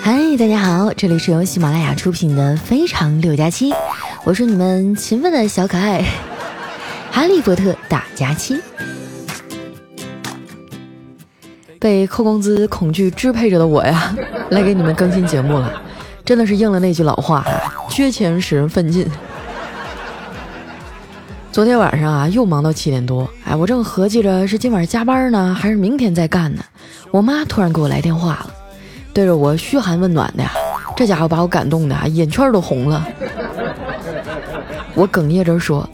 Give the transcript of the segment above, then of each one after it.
嗨，大家好，这里是由喜马拉雅出品的《非常六加七》，我是你们勤奋的小可爱哈利波特大假期。被扣工资恐惧支配着的我呀，来给你们更新节目了，真的是应了那句老话，缺钱使人奋进。昨天晚上啊，又忙到七点多，哎，我正合计着是今晚加班呢，还是明天再干呢，我妈突然给我来电话了。对着我嘘寒问暖的呀，这家伙把我感动的眼圈都红了。我哽咽着说：“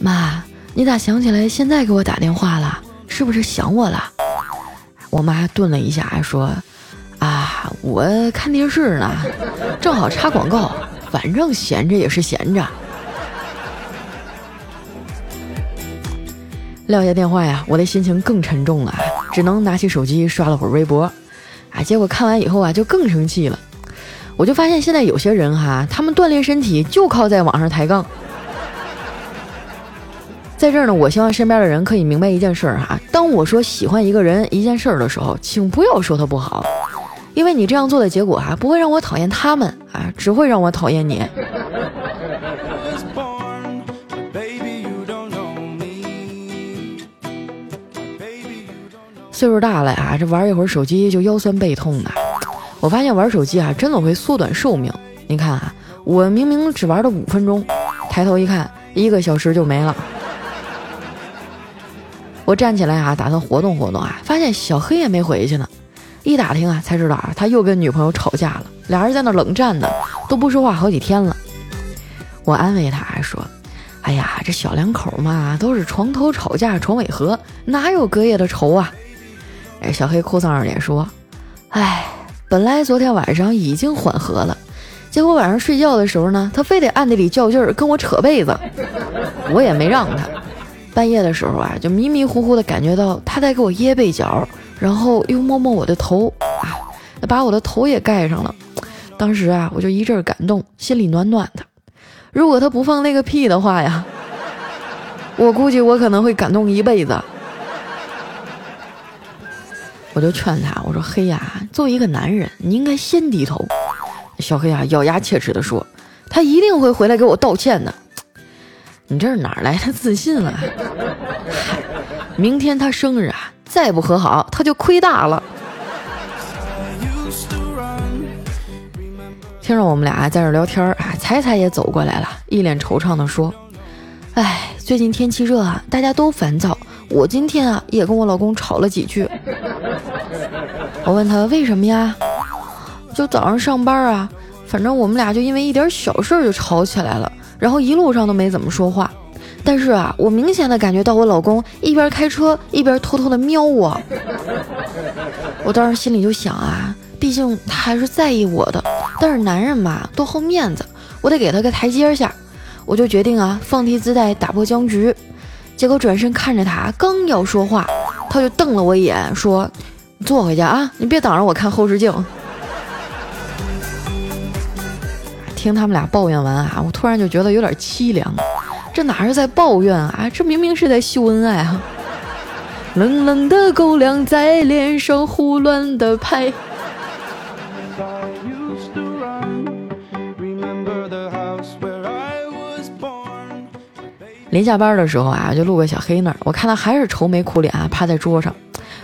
妈，你咋想起来现在给我打电话了？是不是想我了？”我妈顿了一下说：“啊，我看电视呢，正好插广告，反正闲着也是闲着。”撂下电话呀，我的心情更沉重了，只能拿起手机刷了会儿微博。啊！结果看完以后啊，就更生气了。我就发现现在有些人哈，他们锻炼身体就靠在网上抬杠。在这儿呢，我希望身边的人可以明白一件事儿哈：当我说喜欢一个人、一件事儿的时候，请不要说他不好，因为你这样做的结果哈，不会让我讨厌他们啊，只会让我讨厌你。岁数大了呀，这玩一会儿手机就腰酸背痛的。我发现玩手机啊，真的会缩短寿命。你看啊，我明明只玩了五分钟，抬头一看，一个小时就没了。我站起来啊，打算活动活动啊，发现小黑也没回去呢。一打听啊，才知道啊，他又跟女朋友吵架了，俩人在那冷战呢，都不说话好几天了。我安慰他还说：“哎呀，这小两口嘛，都是床头吵架床尾和，哪有隔夜的仇啊？”哎，小黑哭丧着脸说：“哎，本来昨天晚上已经缓和了，结果晚上睡觉的时候呢，他非得暗地里较劲儿跟我扯被子，我也没让他。半夜的时候啊，就迷迷糊糊的感觉到他在给我掖被角，然后又摸摸我的头，啊，把我的头也盖上了。当时啊，我就一阵感动，心里暖暖的。如果他不放那个屁的话呀，我估计我可能会感动一辈子。”我就劝他，我说：“黑呀，作为一个男人，你应该先低头。”小黑啊，咬牙切齿地说：“他一定会回来给我道歉的。”你这是哪来的自信啊？明天他生日啊，再不和好，他就亏大了。听着我们俩在这聊天啊，彩彩也走过来了，一脸惆怅地说：“哎，最近天气热啊，大家都烦躁。”我今天啊也跟我老公吵了几句，我问他为什么呀？就早上上班啊，反正我们俩就因为一点小事就吵起来了，然后一路上都没怎么说话。但是啊，我明显的感觉到我老公一边开车一边偷偷的瞄我。我当时心里就想啊，毕竟他还是在意我的，但是男人嘛都好面子，我得给他个台阶下。我就决定啊，放低姿态，打破僵局。结果转身看着他，刚要说话，他就瞪了我一眼，说：“坐回去啊，你别挡着我看后视镜。”听他们俩抱怨完啊，我突然就觉得有点凄凉。这哪是在抱怨啊？这明明是在秀恩爱啊！冷冷的狗粮在脸上胡乱的拍。临下班的时候啊，就路过小黑那儿，我看他还是愁眉苦脸啊，趴在桌上，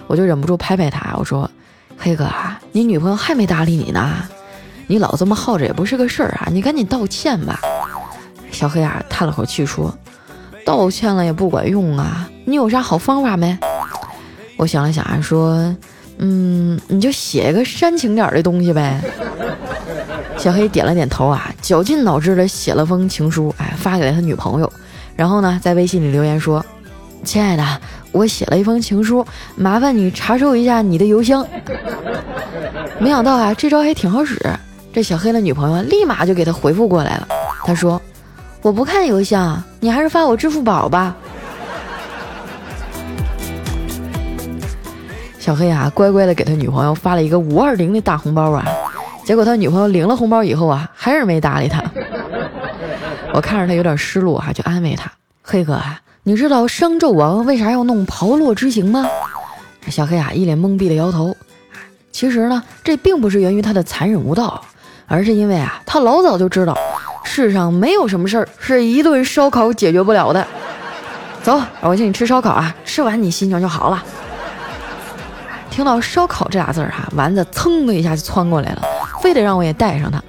我就忍不住拍拍他，我说：“黑哥啊，你女朋友还没搭理你呢，你老这么耗着也不是个事儿啊，你赶紧道歉吧。”小黑啊叹了口气说：“道歉了也不管用啊，你有啥好方法没？”我想了想啊，说：“嗯，你就写一个煽情点的东西呗。”小黑点了点头啊，绞尽脑汁的写了封情书，哎，发给了他女朋友。然后呢，在微信里留言说：“亲爱的，我写了一封情书，麻烦你查收一下你的邮箱。”没想到啊，这招还挺好使。这小黑的女朋友立马就给他回复过来了。他说：“我不看邮箱，你还是发我支付宝吧。”小黑啊，乖乖的给他女朋友发了一个五二零的大红包啊。结果他女朋友领了红包以后啊，还是没搭理他。我看着他有点失落哈，就安慰他：“黑哥啊，你知道商纣王为啥要弄炮烙之刑吗？”小黑啊一脸懵逼的摇头：“其实呢，这并不是源于他的残忍无道，而是因为啊，他老早就知道，世上没有什么事儿是一顿烧烤解决不了的。走，我请你吃烧烤啊，吃完你心情就好了。听到烧烤这俩字儿哈，丸子噌的一下就窜过来了，非得让我也带上他。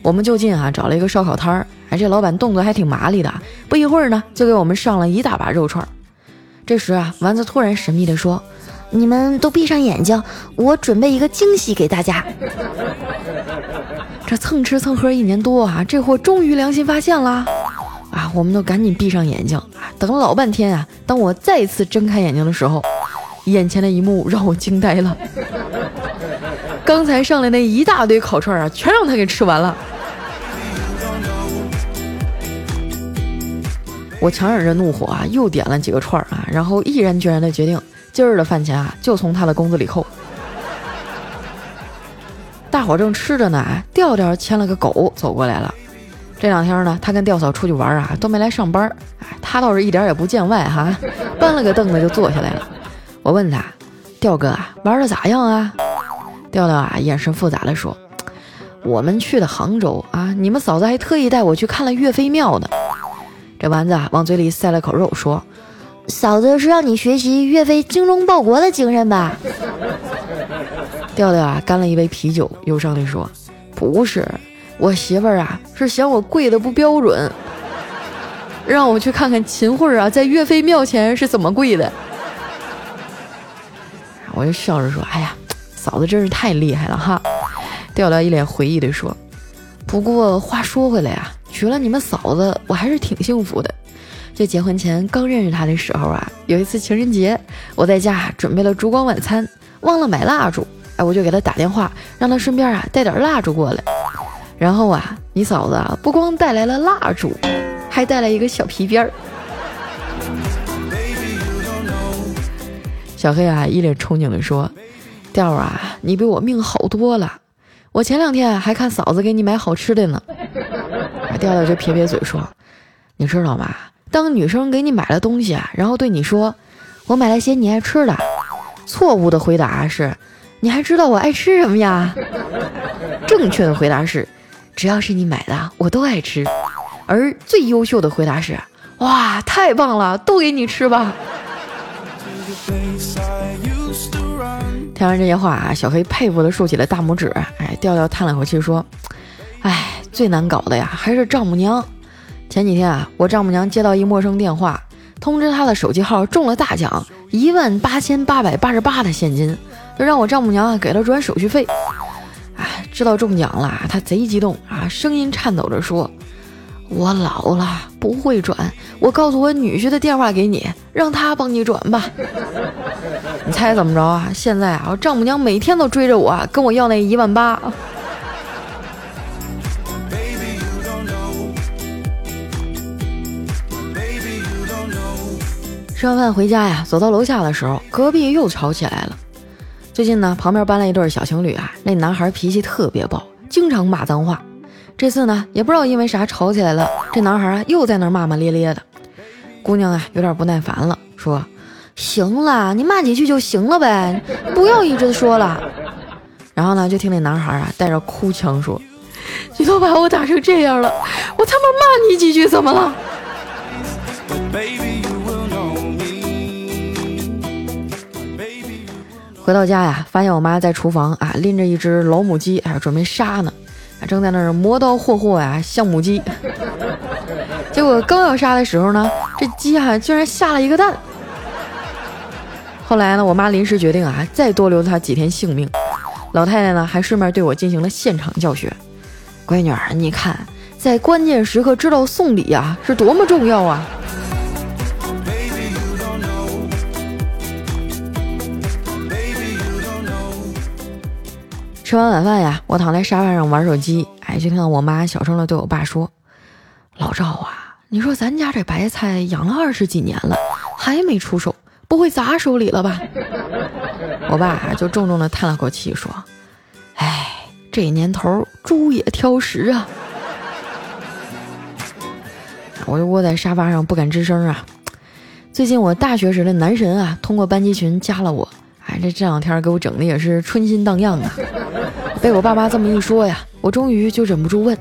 我们就近啊找了一个烧烤摊儿，哎，这老板动作还挺麻利的，不一会儿呢就给我们上了一大把肉串。这时啊，丸子突然神秘地说。你们都闭上眼睛，我准备一个惊喜给大家。这蹭吃蹭喝一年多啊，这货终于良心发现了啊！我们都赶紧闭上眼睛，等了老半天啊。当我再次睁开眼睛的时候，眼前的一幕让我惊呆了。刚才上来那一大堆烤串啊，全让他给吃完了。我强忍着怒火啊，又点了几个串儿啊，然后毅然决然的决定。今儿的饭钱啊，就从他的工资里扣。大伙正吃着呢，调调牵了个狗走过来了。这两天呢，他跟调嫂出去玩啊，都没来上班。哎，他倒是一点也不见外哈，搬了个凳子就坐下来了。我问他：“调哥啊，玩的咋样啊？”调调啊，眼神复杂的说：“我们去的杭州啊，你们嫂子还特意带我去看了岳飞庙呢。”这丸子啊，往嘴里塞了口肉说。嫂子是让你学习岳飞精忠报国的精神吧？调调啊，干了一杯啤酒，忧伤地说：“不是，我媳妇儿啊，是嫌我跪的不标准，让我去看看秦桧啊，在岳飞庙前是怎么跪的。”我就笑着说：“哎呀，嫂子真是太厉害了哈！”调调一脸回忆地说：“不过话说回来啊，娶了你们嫂子，我还是挺幸福的。”就结婚前刚认识他的时候啊，有一次情人节，我在家准备了烛光晚餐，忘了买蜡烛，哎，我就给他打电话，让他顺便啊带点蜡烛过来。然后啊，你嫂子啊不光带来了蜡烛，还带来一个小皮鞭儿。小黑啊一脸憧憬地说：“调儿啊，你比我命好多了，我前两天还看嫂子给你买好吃的呢。”调调就撇撇嘴说：“你知道吗？”当女生给你买了东西啊，然后对你说：“我买了些你爱吃的。”错误的回答是：“你还知道我爱吃什么呀？” 正确的回答是：“只要是你买的，我都爱吃。”而最优秀的回答是：“哇，太棒了，都给你吃吧。”听完这些话啊，小黑佩服的竖起了大拇指。哎，调调叹了口气说：“哎，最难搞的呀，还是丈母娘。”前几天啊，我丈母娘接到一陌生电话，通知她的手机号中了大奖，一万八千八百八十八的现金，就让我丈母娘给她转手续费。哎，知道中奖了，她贼激动啊，声音颤抖着说：“我老了不会转，我告诉我女婿的电话给你，让他帮你转吧。”你猜怎么着啊？现在啊，我丈母娘每天都追着我，跟我要那一万八。吃完饭回家呀，走到楼下的时候，隔壁又吵起来了。最近呢，旁边搬来一对小情侣啊，那男孩脾气特别暴，经常骂脏话。这次呢，也不知道因为啥吵起来了，这男孩啊又在那骂骂咧咧的。姑娘啊有点不耐烦了，说：“行了，你骂几句就行了呗，不要一直说了。” 然后呢，就听那男孩啊带着哭腔说：“你都把我打成这样了，我他妈骂你几句怎么了？”回到家呀，发现我妈在厨房啊拎着一只老母鸡，哎，准备杀呢，正在那儿磨刀霍霍呀，像母鸡。结果刚要杀的时候呢，这鸡啊居然下了一个蛋。后来呢，我妈临时决定啊，再多留它几天性命。老太太呢，还顺便对我进行了现场教学。闺女儿，你看，在关键时刻知道送礼啊，是多么重要啊！吃完晚饭呀，我躺在沙发上玩手机，哎，就听到我妈小声的对我爸说：“老赵啊，你说咱家这白菜养了二十几年了，还没出手，不会砸手里了吧？”我爸就重重的叹了口气说：“哎，这年头猪也挑食啊。”我就窝在沙发上不敢吱声啊。最近我大学时的男神啊，通过班级群加了我。这这两天给我整的也是春心荡漾啊。被我爸妈这么一说呀，我终于就忍不住问：“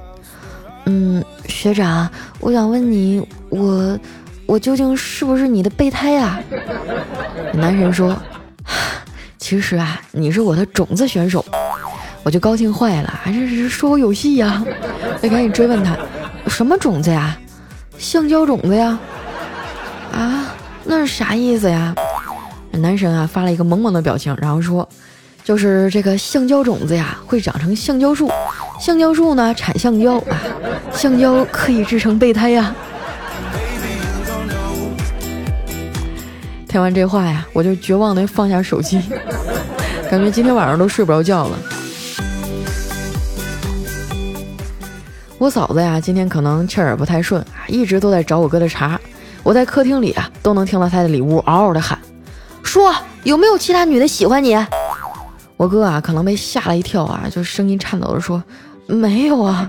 嗯，学长，我想问你，我我究竟是不是你的备胎啊？”男神说：“ 其实啊，你是我的种子选手。”我就高兴坏了，这是说我有戏呀！我赶紧追问他：“什么种子呀？橡胶种子呀？啊，那是啥意思呀？”男神啊发了一个萌萌的表情，然后说。就是这个橡胶种子呀，会长成橡胶树，橡胶树呢产橡胶啊，橡胶可以制成备胎呀。听完这话呀，我就绝望的放下手机，感觉今天晚上都睡不着觉了。我嫂子呀，今天可能气儿不太顺啊，一直都在找我哥的茬。我在客厅里啊，都能听到他的里屋嗷嗷的喊：“说有没有其他女的喜欢你？”我哥啊，可能被吓了一跳啊，就声音颤抖的说：“没有啊。”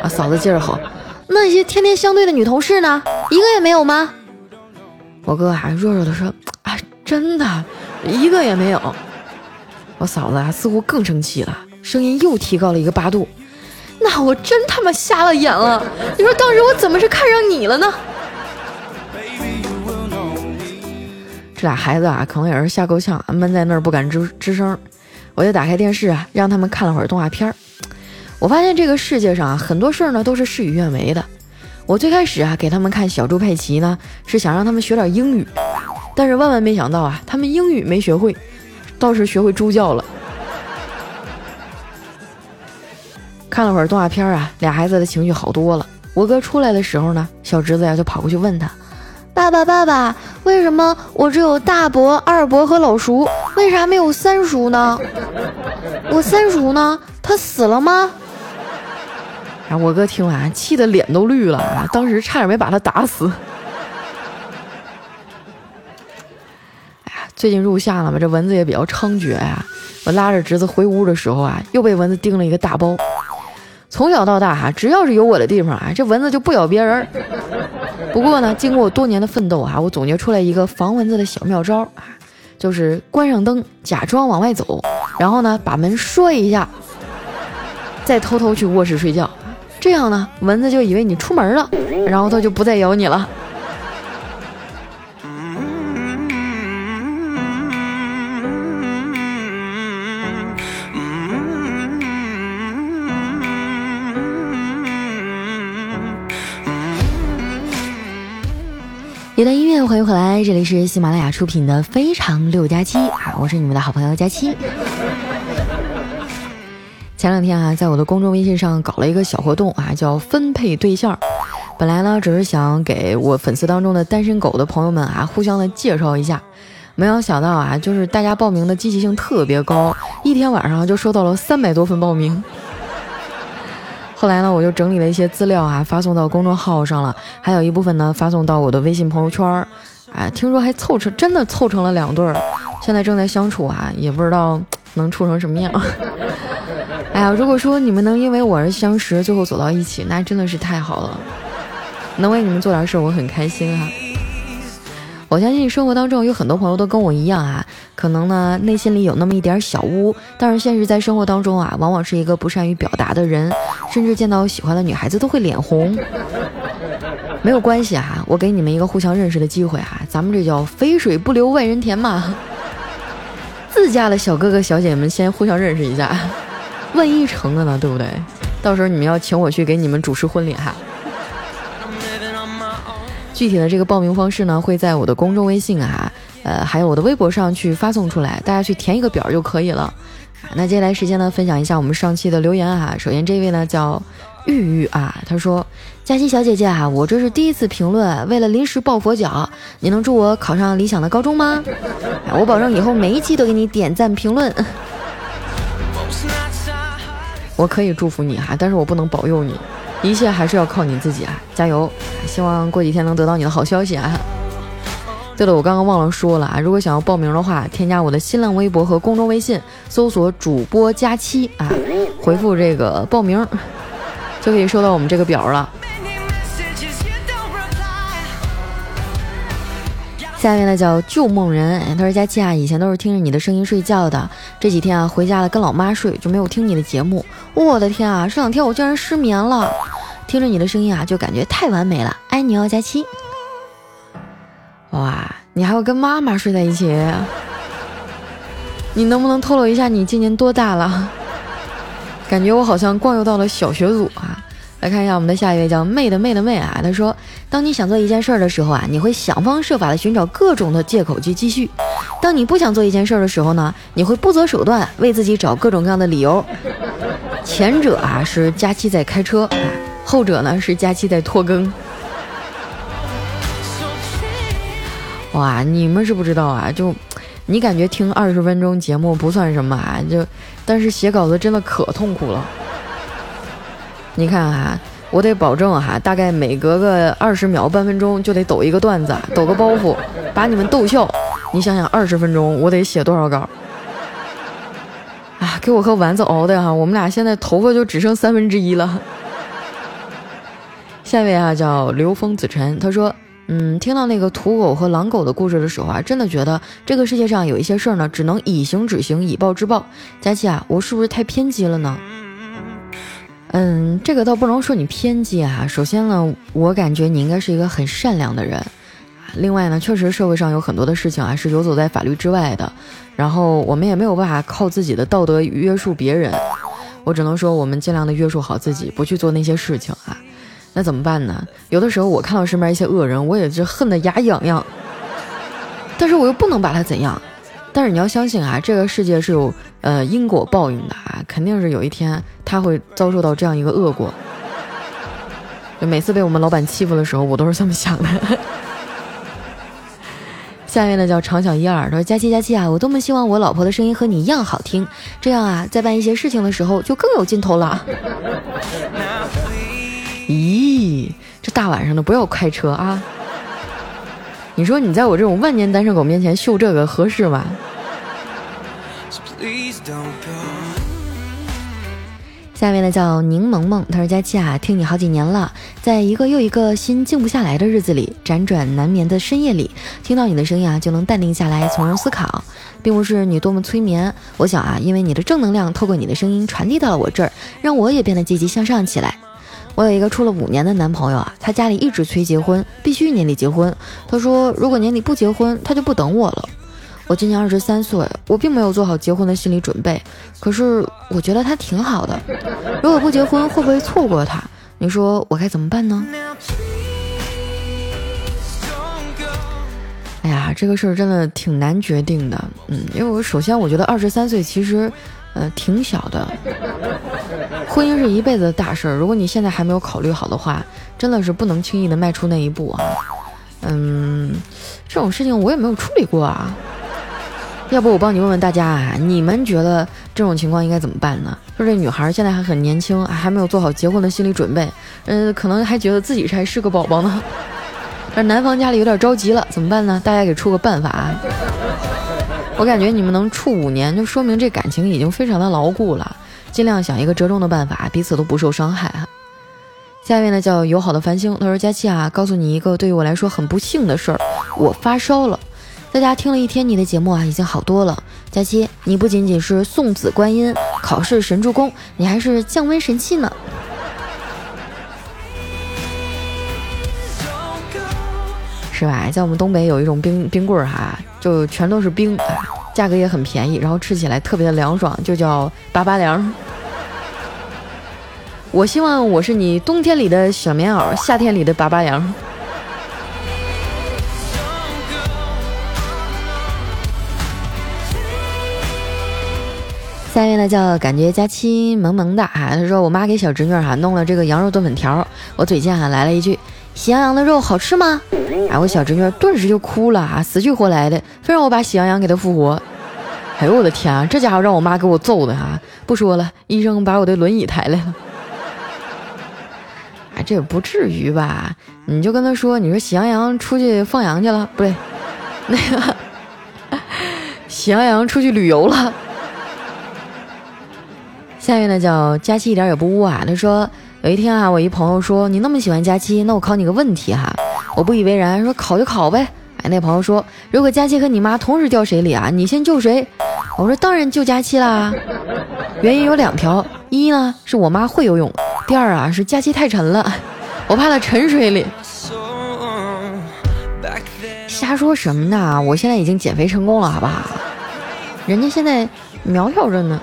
啊，嫂子接着吼：“那些天天相对的女同事呢？一个也没有吗？”我哥啊，弱弱的说：“啊，真的，一个也没有。”我嫂子啊，似乎更生气了，声音又提高了一个八度：“那我真他妈瞎了眼了！你说当时我怎么是看上你了呢？”这俩孩子啊，可能也是吓够呛，闷在那儿不敢吱吱声。我就打开电视啊，让他们看了会儿动画片儿。我发现这个世界上啊，很多事儿呢都是事与愿违的。我最开始啊给他们看小猪佩奇呢，是想让他们学点英语，但是万万没想到啊，他们英语没学会，倒是学会猪叫了。看了会儿动画片儿啊，俩孩子的情绪好多了。我哥出来的时候呢，小侄子呀就跑过去问他。爸爸，爸爸，为什么我只有大伯、二伯和老叔，为啥没有三叔呢？我三叔呢？他死了吗？啊！我哥听完，气得脸都绿了啊！当时差点没把他打死。哎呀，最近入夏了嘛，这蚊子也比较猖獗呀。我拉着侄子回屋的时候啊，又被蚊子叮了一个大包。从小到大哈，只要是有我的地方啊，这蚊子就不咬别人。不过呢，经过多年的奋斗啊，我总结出来一个防蚊子的小妙招啊，就是关上灯，假装往外走，然后呢把门摔一下，再偷偷去卧室睡觉。这样呢，蚊子就以为你出门了，然后它就不再咬你了。一段音乐，欢迎回来，这里是喜马拉雅出品的《非常六加七》啊，我是你们的好朋友佳期。前两天啊，在我的公众微信上搞了一个小活动啊，叫分配对象。本来呢，只是想给我粉丝当中的单身狗的朋友们啊，互相的介绍一下。没有想到啊，就是大家报名的积极性特别高，一天晚上就收到了三百多份报名。后来呢，我就整理了一些资料啊，发送到公众号上了，还有一部分呢发送到我的微信朋友圈儿。哎，听说还凑成，真的凑成了两对儿，现在正在相处啊，也不知道能处成什么样。哎呀，如果说你们能因为我而相识，最后走到一起，那真的是太好了，能为你们做点事儿，我很开心哈。我相信生活当中有很多朋友都跟我一样啊，可能呢内心里有那么一点小污，但是现实在生活当中啊，往往是一个不善于表达的人，甚至见到喜欢的女孩子都会脸红。没有关系啊，我给你们一个互相认识的机会啊，咱们这叫肥水不流外人田嘛。自家的小哥哥小姐姐们先互相认识一下，万一成了呢，对不对？到时候你们要请我去给你们主持婚礼哈。具体的这个报名方式呢，会在我的公众微信啊，呃，还有我的微博上去发送出来，大家去填一个表就可以了。那接下来时间呢，分享一下我们上期的留言啊。首先这位呢叫玉玉啊，他说：“佳琪小姐姐啊，我这是第一次评论，为了临时抱佛脚，你能祝我考上理想的高中吗？我保证以后每一期都给你点赞评论。我可以祝福你哈，但是我不能保佑你。”一切还是要靠你自己啊！加油！希望过几天能得到你的好消息啊！对了，我刚刚忘了说了啊，如果想要报名的话，添加我的新浪微博和公众微信，搜索主播佳期啊，回复这个报名，就可以收到我们这个表了。下面呢叫旧梦人，他说佳期啊，以前都是听着你的声音睡觉的，这几天啊回家了跟老妈睡，就没有听你的节目。我的天啊，这两天我竟然失眠了，听着你的声音啊，就感觉太完美了，爱你哦，佳期。哇，你还要跟妈妈睡在一起？你能不能透露一下你今年多大了？感觉我好像逛游到了小学组啊。来看一下我们的下一位叫妹的妹的妹啊，他说：当你想做一件事儿的时候啊，你会想方设法的寻找各种的借口去继续；当你不想做一件事儿的时候呢，你会不择手段为自己找各种各样的理由。前者啊是佳期在开车，后者呢是佳期在拖更。哇，你们是不知道啊，就你感觉听二十分钟节目不算什么啊，就但是写稿子真的可痛苦了。你看哈，我得保证哈，大概每隔个二十秒、半分钟就得抖一个段子，抖个包袱，把你们逗笑。你想想，二十分钟我得写多少稿？啊，给我和丸子熬的哈，我们俩现在头发就只剩三分之一了。下一位啊，叫刘峰子晨，他说，嗯，听到那个土狗和狼狗的故事的时候啊，真的觉得这个世界上有一些事儿呢，只能以刑止刑，以暴制暴。佳琪啊，我是不是太偏激了呢？嗯，这个倒不能说你偏激啊。首先呢，我感觉你应该是一个很善良的人。另外呢，确实社会上有很多的事情啊是游走在法律之外的。然后我们也没有办法靠自己的道德约束别人。我只能说，我们尽量的约束好自己，不去做那些事情啊。那怎么办呢？有的时候我看到身边一些恶人，我也是恨得牙痒痒。但是我又不能把他怎样。但是你要相信啊，这个世界是有呃因果报应的啊，肯定是有一天他会遭受到这样一个恶果。就每次被我们老板欺负的时候，我都是这么想的。下面呢叫长小一二，他说佳期佳期啊，我多么希望我老婆的声音和你一样好听，这样啊，在办一些事情的时候就更有劲头了。咦，这大晚上的不要开车啊！你说你在我这种万年单身狗面前秀这个合适吗？下面呢叫柠檬萌，他说佳期啊，听你好几年了，在一个又一个心静不下来的日子里，辗转难眠的深夜里，听到你的声音啊，就能淡定下来，从容思考，并不是你多么催眠，我想啊，因为你的正能量透过你的声音传递到了我这儿，让我也变得积极向上起来。我有一个处了五年的男朋友啊，他家里一直催结婚，必须年底结婚。他说如果年底不结婚，他就不等我了。我今年二十三岁，我并没有做好结婚的心理准备。可是我觉得他挺好的，如果不结婚会不会错过他？你说我该怎么办呢？哎呀，这个事儿真的挺难决定的。嗯，因为我首先我觉得二十三岁其实。呃，挺小的，婚姻是一辈子的大事儿。如果你现在还没有考虑好的话，真的是不能轻易的迈出那一步啊。嗯，这种事情我也没有处理过啊。要不我帮你问问大家啊，你们觉得这种情况应该怎么办呢？说这女孩现在还很年轻，还没有做好结婚的心理准备，嗯，可能还觉得自己还是个宝宝呢。但男方家里有点着急了，怎么办呢？大家给出个办法啊。我感觉你们能处五年，就说明这感情已经非常的牢固了。尽量想一个折中的办法，彼此都不受伤害哈。下面呢叫友好的繁星，他说：“佳期啊，告诉你一个对于我来说很不幸的事儿，我发烧了。在家听了一天你的节目啊，已经好多了。佳期，你不仅仅是送子观音、考试神助攻，你还是降温神器呢。是吧？在我们东北有一种冰冰棍儿哈。”就全都是冰，价格也很便宜，然后吃起来特别的凉爽，就叫拔拔凉。我希望我是你冬天里的小棉袄，夏天里的拔拔凉。下面呢叫感觉佳期萌萌的啊，他说我妈给小侄女哈弄了这个羊肉炖粉条，我嘴贱哈来了一句。喜羊羊的肉好吃吗？啊，我小侄女顿时就哭了啊，死去活来的，非让我把喜羊羊给她复活。哎呦我的天啊，这家伙让我妈给我揍的啊！不说了，医生把我的轮椅抬来了。哎，这也不至于吧？你就跟他说，你说喜羊羊出去放羊去了，不对，那个 喜羊羊出去旅游了。下面呢叫佳期一点也不污啊，他说。有一天啊，我一朋友说你那么喜欢佳期，那我考你个问题哈。我不以为然，说考就考呗。哎，那朋友说，如果佳期和你妈同时掉水里啊，你先救谁？我说当然救佳期啦。原因有两条，一呢是我妈会游泳，第二啊是佳期太沉了，我怕她沉水里。瞎说什么呢？我现在已经减肥成功了，好不好？人家现在苗条着呢。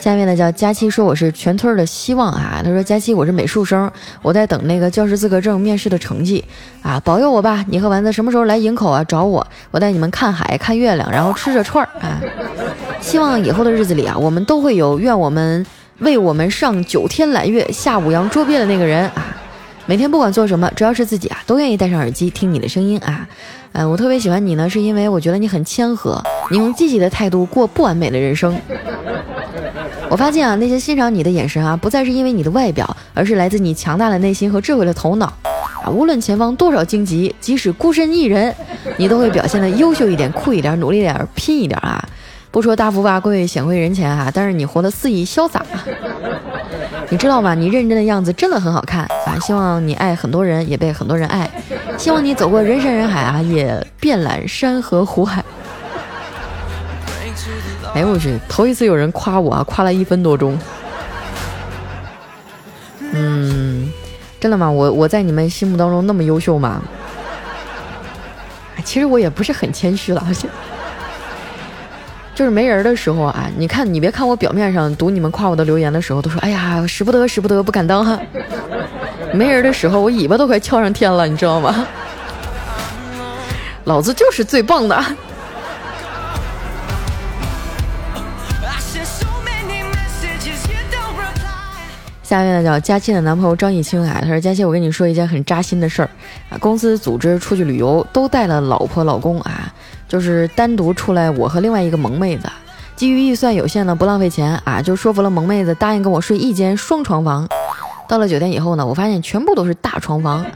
下面呢叫佳期说我是全村的希望啊。他说佳期我是美术生，我在等那个教师资格证面试的成绩啊，保佑我吧！你和丸子什么时候来营口啊？找我，我带你们看海看月亮，然后吃着串儿啊。希望以后的日子里啊，我们都会有愿我们为我们上九天揽月下五洋捉鳖的那个人啊。每天不管做什么，只要是自己啊，都愿意戴上耳机听你的声音啊。嗯，我特别喜欢你呢，是因为我觉得你很谦和，你用积极的态度过不完美的人生。我发现啊，那些欣赏你的眼神啊，不再是因为你的外表，而是来自你强大的内心和智慧的头脑啊。无论前方多少荆棘，即使孤身一人，你都会表现的优秀一点、酷一点、努力点、拼一点啊。不说大富大贵、显贵人前啊，但是你活得肆意潇洒，你知道吗？你认真的样子真的很好看啊！希望你爱很多人，也被很多人爱。希望你走过人山人海啊，也遍览山河湖海。哎呦我去，头一次有人夸我啊，夸了一分多钟。嗯，真的吗？我我在你们心目当中那么优秀吗？其实我也不是很谦虚了，就是没人的时候啊。你看，你别看我表面上读你们夸我的留言的时候，都说哎呀，使不得，使不得，不敢当哈。没人的时候，我尾巴都快翘上天了，你知道吗？老子就是最棒的。下面呢叫佳期的男朋友张艺清啊，他说佳期，我跟你说一件很扎心的事儿啊，公司组织出去旅游都带了老婆老公啊，就是单独出来我和另外一个萌妹子，基于预算有限呢，不浪费钱啊，就说服了萌妹子答应跟我睡一间双床房。到了酒店以后呢，我发现全部都是大床房，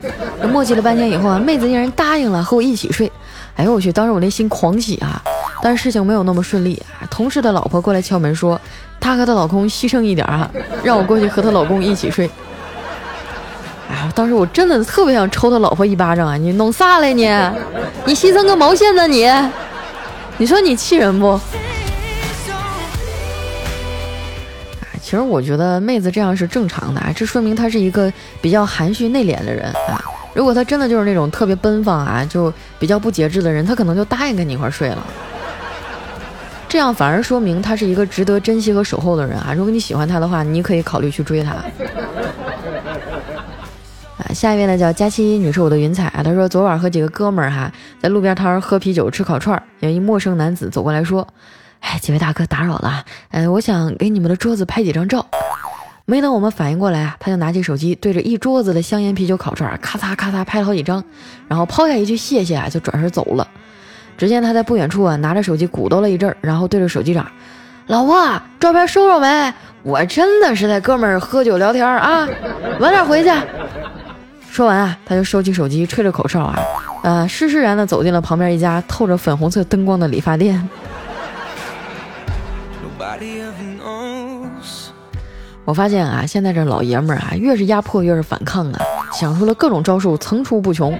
磨叽了半天以后啊，妹子竟然答应了和我一起睡。哎呦我去，当时我那心狂喜啊，但事情没有那么顺利啊，同事的老婆过来敲门说。她和她老公牺牲一点啊，让我过去和她老公一起睡。哎呀，当时我真的特别想抽她老婆一巴掌啊！你弄啥嘞你？你牺牲个毛线呢你？你说你气人不？其实我觉得妹子这样是正常的啊，这说明她是一个比较含蓄内敛的人啊。如果她真的就是那种特别奔放啊，就比较不节制的人，她可能就答应跟你一块睡了。这样反而说明他是一个值得珍惜和守候的人啊！如果你喜欢他的话，你可以考虑去追他。啊，下一位呢叫佳期女士，我的云彩啊，她说昨晚和几个哥们儿哈在路边摊喝啤酒吃烤串，有一陌生男子走过来说：“哎，几位大哥打扰了，呃，我想给你们的桌子拍几张照。”没等我们反应过来啊，他就拿起手机对着一桌子的香烟啤酒烤串咔嚓咔嚓拍了好几张，然后抛下一句谢谢啊，就转身走了。只见他在不远处啊，拿着手机鼓捣了一阵儿，然后对着手机长：“老婆，照片收着没？我真的是在哥们儿喝酒聊天啊，晚点回去。”说完啊，他就收起手机，吹着口哨啊，呃，施施然的走进了旁边一家透着粉红色灯光的理发店。我发现啊，现在这老爷们儿啊，越是压迫越是反抗啊，想出了各种招数，层出不穷。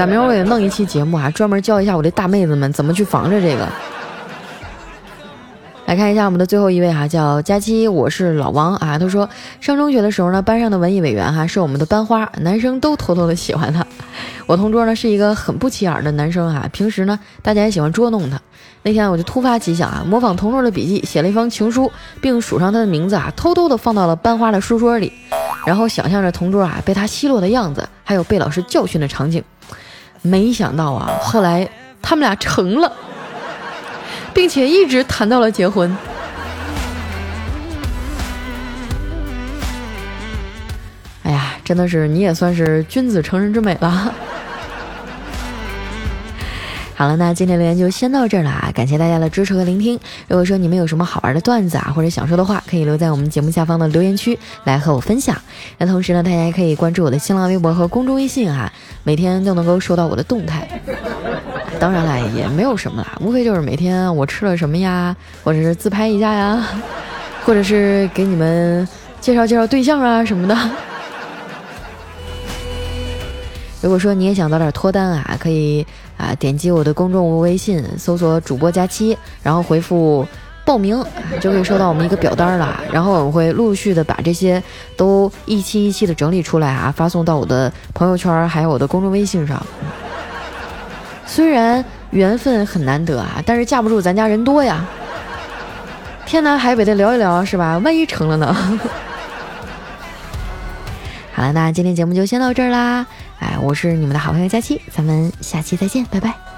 赶明儿我也弄一期节目啊，专门教一下我这大妹子们怎么去防着这个。来看一下我们的最后一位哈，叫佳期，我是老王啊。他说上中学的时候呢，班上的文艺委员哈是我们的班花，男生都偷偷的喜欢他。我同桌呢是一个很不起眼的男生哈，平时呢大家也喜欢捉弄他。那天我就突发奇想啊，模仿同桌的笔记写了一封情书，并署上他的名字啊，偷偷的放到了班花的书桌里，然后想象着同桌啊被他奚落的样子，还有被老师教训的场景。没想到啊，后来他们俩成了，并且一直谈到了结婚。哎呀，真的是你也算是君子成人之美了。好了，那今天留言就先到这儿了啊！感谢大家的支持和聆听。如果说你们有什么好玩的段子啊，或者想说的话，可以留在我们节目下方的留言区来和我分享。那同时呢，大家也可以关注我的新浪微博和公众微信啊，每天都能够收到我的动态。当然了，也没有什么啦，无非就是每天我吃了什么呀，或者是自拍一下呀，或者是给你们介绍介绍对象啊什么的。如果说你也想早点脱单啊，可以啊点击我的公众微信，搜索主播佳期，然后回复报名，就可以收到我们一个表单了。然后我们会陆续的把这些都一期一期的整理出来啊，发送到我的朋友圈还有我的公众微信上。虽然缘分很难得啊，但是架不住咱家人多呀，天南海北的聊一聊是吧？万一成了呢？好了，那今天节目就先到这儿啦。哎，我是你们的好朋友佳期，咱们下期再见，拜拜。